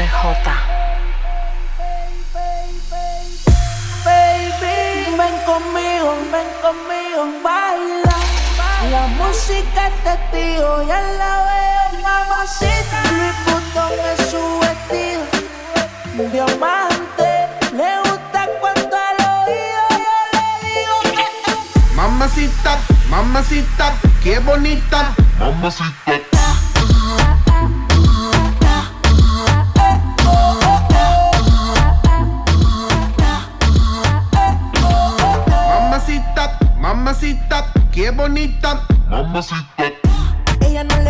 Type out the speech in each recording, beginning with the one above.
mamacita. Luis Butón es su vestido, diamante. Le gusta cuando al oído yo le digo que Mamacita, mamacita, qué bonita. Mamacita, qué bonita. Mamacita. Ella no le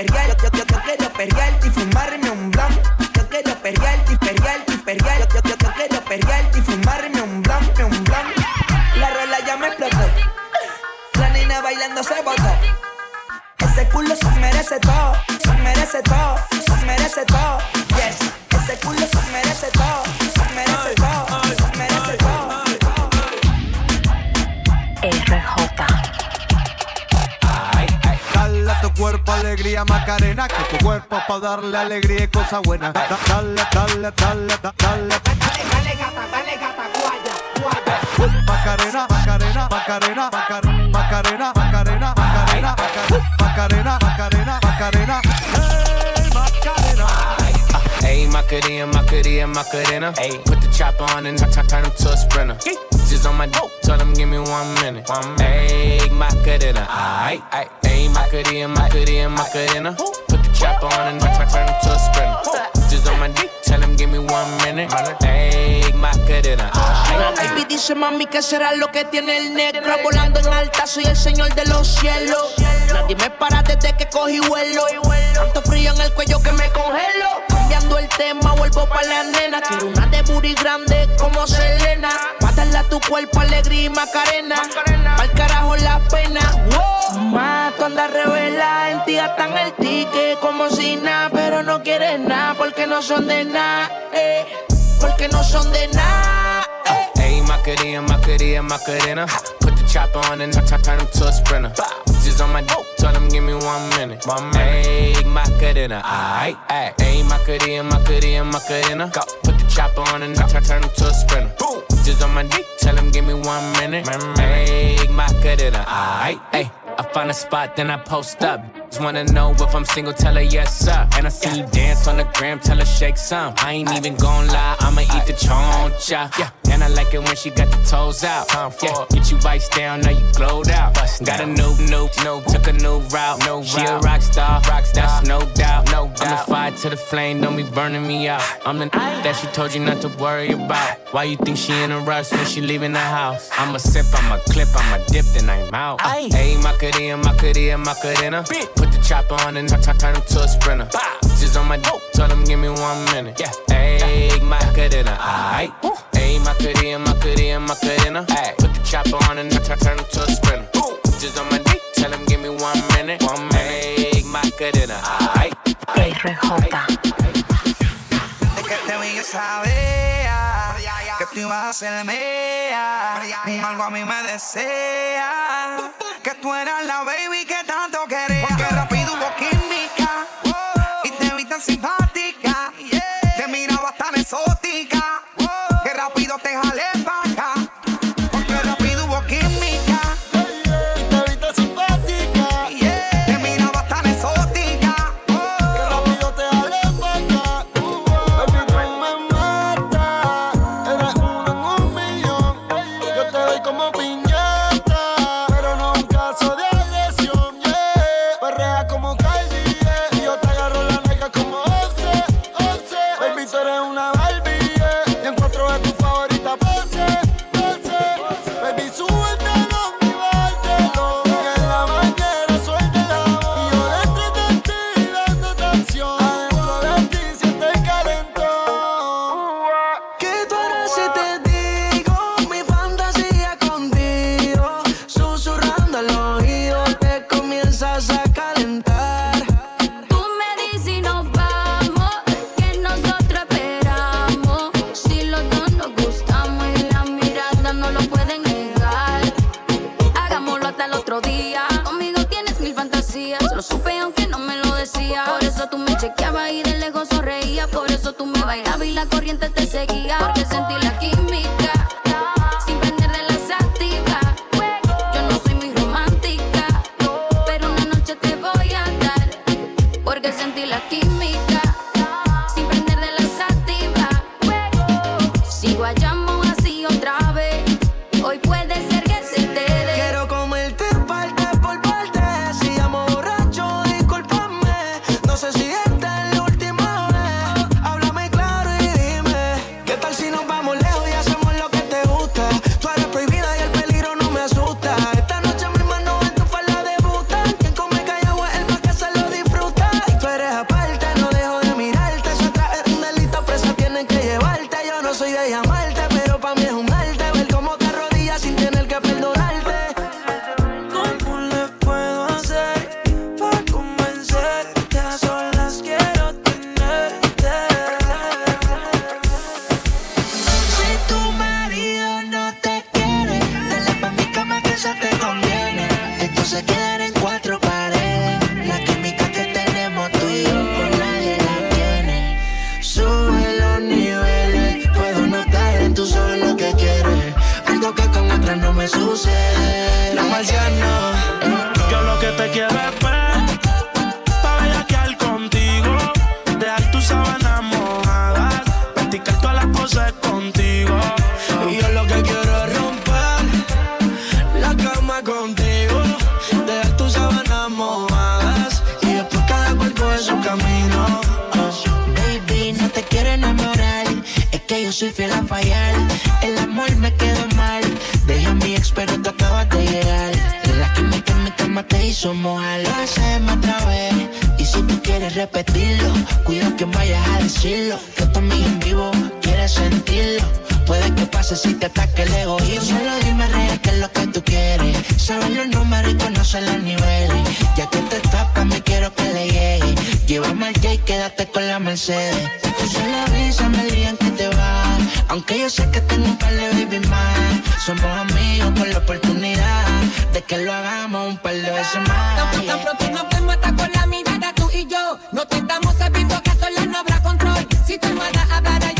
y perrearte. Yo, yo, y fumarme un. Yo quiero perrearte y perrearte y perrearte. Yo, yo. La rola ya me explotó. La nena bailando se botó. Ese culo se merece todo, se merece todo, se merece todo. Alegría Macarena, que tu cuerpo pa' darle alegría y cosa buena. Da- Dale, dale, dale, da- dale. Macarena, Macarena, Macarena, Macar- Macarena, Macarena, Macarena, Macarena, Macarena, Macarena, Macarena. Hey, Macarena. Ayy, Macarena, Macarena, Macarena. Ayy, put the chopper on and turn him to a sprinter. Just on my dope, tell him give me one minute. Ayy, Macarena, aight, aight. Ayy, Macarena, Macarena, Macarena. Put the chopper on and turn, turn him to a sprinter. Just on my dick, tell him give me one minute. Ayy, Macarena, aight. Baby dice mami que será lo que tiene el negro Volando en alta soy el señor de los cielos Nadie me para desde que cogí vuelo Tanto frío en el cuello que me congelo Cambiando el tema vuelvo pa' la nena Quiero una de booty grande como Selena Pa' a tu cuerpo alegría y macarena Pa'l carajo la pena. Más tú andas revela en ti gastan el ticket como si nada Pero no quieren nada porque no son de nada, eh. Porque no son de nada. Eh. Hey, Macarena, Macarena, Macarena. Put the chopper on and turn, him to a sprinter. Just on my dope, tell them give me one minute. One minute. Hey, Macarena, aight, aight. Hey, Macarena, Macarena, Macarena. Go. Put the chopper on and turn, turn him to a sprinter. Boom. Just on my dick, tell him give me one minute. My make Hey, Macarena, aight, aight. I find a spot, then I post up. Just wanna know if I'm single, tell her yes, sir. And I see you dance on the gram, tell her shake some. I ain't even gon' lie, I'ma eat the choncha. Yeah, and I like it when she got the toes out. time Yeah, get you bites down, now you glowed out. Bust Got a new, new, new, took a new route. No she a rock star, rock star, that's no doubt. No doubt. I'm the fire to the flame, don't be burning me out. I'm the that she told you not to worry about. Why you think she in a rush when she leaving the house? I'm a sip, I'm a clip, I'm a dip, then I'm out. Hey, Macarena, Macarena, Macarena. Put the chopper on and turn, turn him to a sprinter. Just on my dope, tell him give me one minute. Yeah, hey, Macarena, aight. Hey, Macarena, Macarena, Macarena. Ay, put the chopper on and turn, turn him to a sprinter. Just on my dick, tell him give me one minute. One minute, hey, Macarena, aight. De que te vi yo sabía que tú ibas a ser mía. Algo a mí me desea que tú eras la baby que chequeabas y de lejos sonreía. Por eso tú me bailabas y la corriente te seguía. Porque sentí la química. Sucede. La marciana. Yo lo que te quiero es ver, pa' bellaquear contigo, dejar tus sábanas mojadas, practicar todas las poses contigo. Y yo lo que quiero es romper la cama contigo, dejar tus sábanas mojadas y después cada cual coge su camino. Baby, no te quiero enamorar, es que yo soy fiel a fallar. El amor me quedó te hizo mojar, lo hacemos otra vez. Y si tú quieres repetirlo, cuida que vayas a decirlo. Que amiga en vivo quiere sentirlo. Puede que pase si te ataque el egoísmo. Solo dime real qué es lo que tú quieres. Saber los números y conocer los niveles. Ya que te tapas, me quiero que le llegue. Llévame al J y quédate con la Mercedes. Tú solo avísame el día en que te vas. Aunque yo sé que tengo un par de baby más. Somos amigos con la oportunidad de que lo hagamos un par de veces más. Tan, tan pronto nos vemos hasta con la mirada tú y yo. No te estamos sabiendo que sola no habrá control. Si tu almohada hablara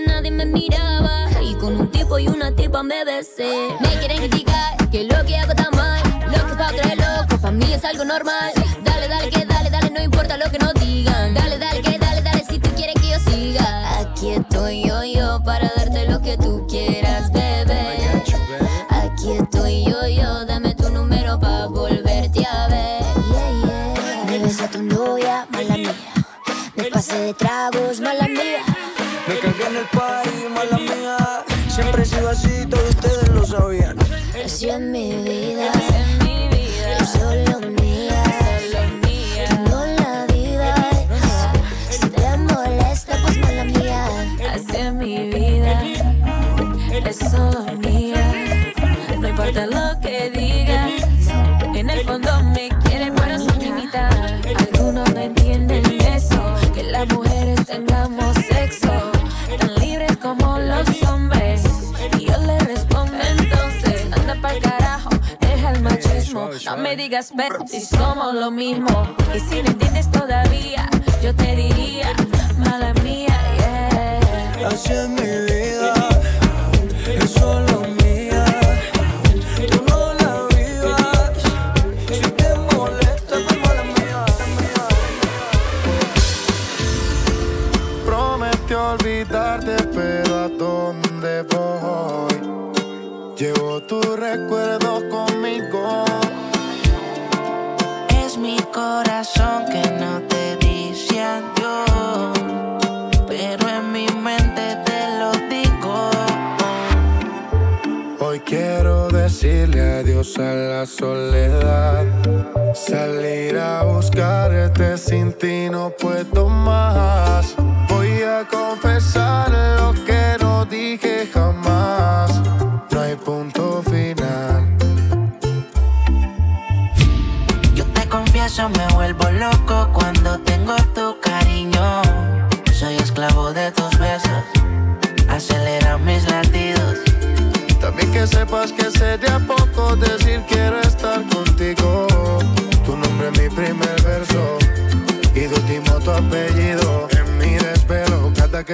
nadie me miraba. Y con un tipo y una tipa me besé. Me quieren criticar que lo que hago está mal. Lo que es pa' creer loco, pa' mí es algo normal. besos y somos lo mismo. Y si no entiendes todavía, yo te diría, mala mía, yeah. soledad. Salir a buscarte sin ti no puedo más. Voy a confesar lo que no dije jamás. No hay punto final. Yo te confieso, me vuelvo loco cuando tengo tu cariño. Soy esclavo de tus besos. Acelera mis latidos. También que sepas que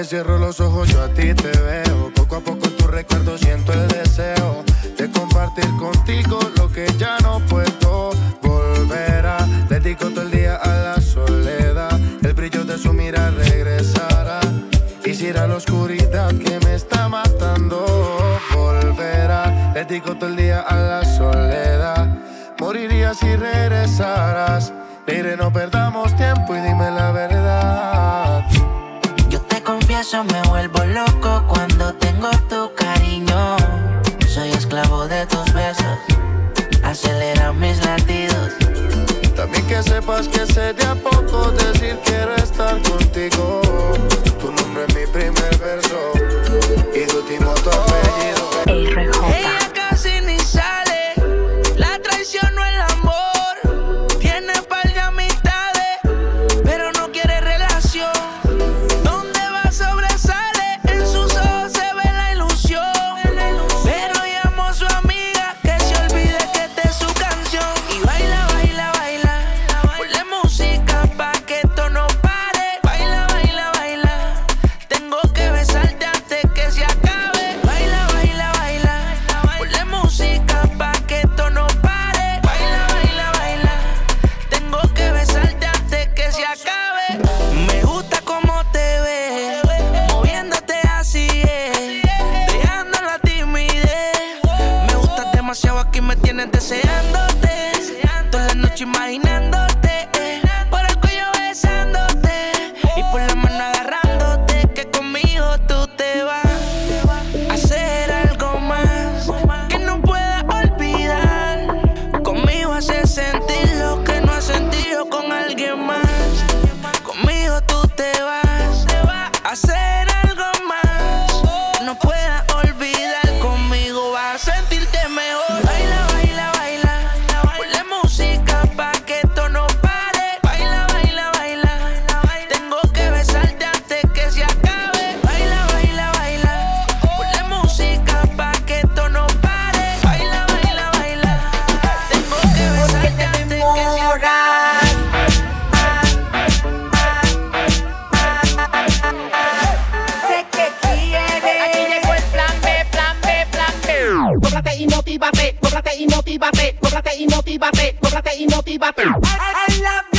cierro los ojos yo a ti te veo. Poco a poco en tu recuerdo siento el deseo de compartir contigo lo que ya no puedo volver a. Dedico todo el día a la soledad. El brillo de su mirar regresará. Quisiera la oscuridad que me está matando volverá. Dedico todo el día a la soledad. Moriría si regresaras. Mire, no perdamos tiempo y dime la verdad motiva, pero... I, I love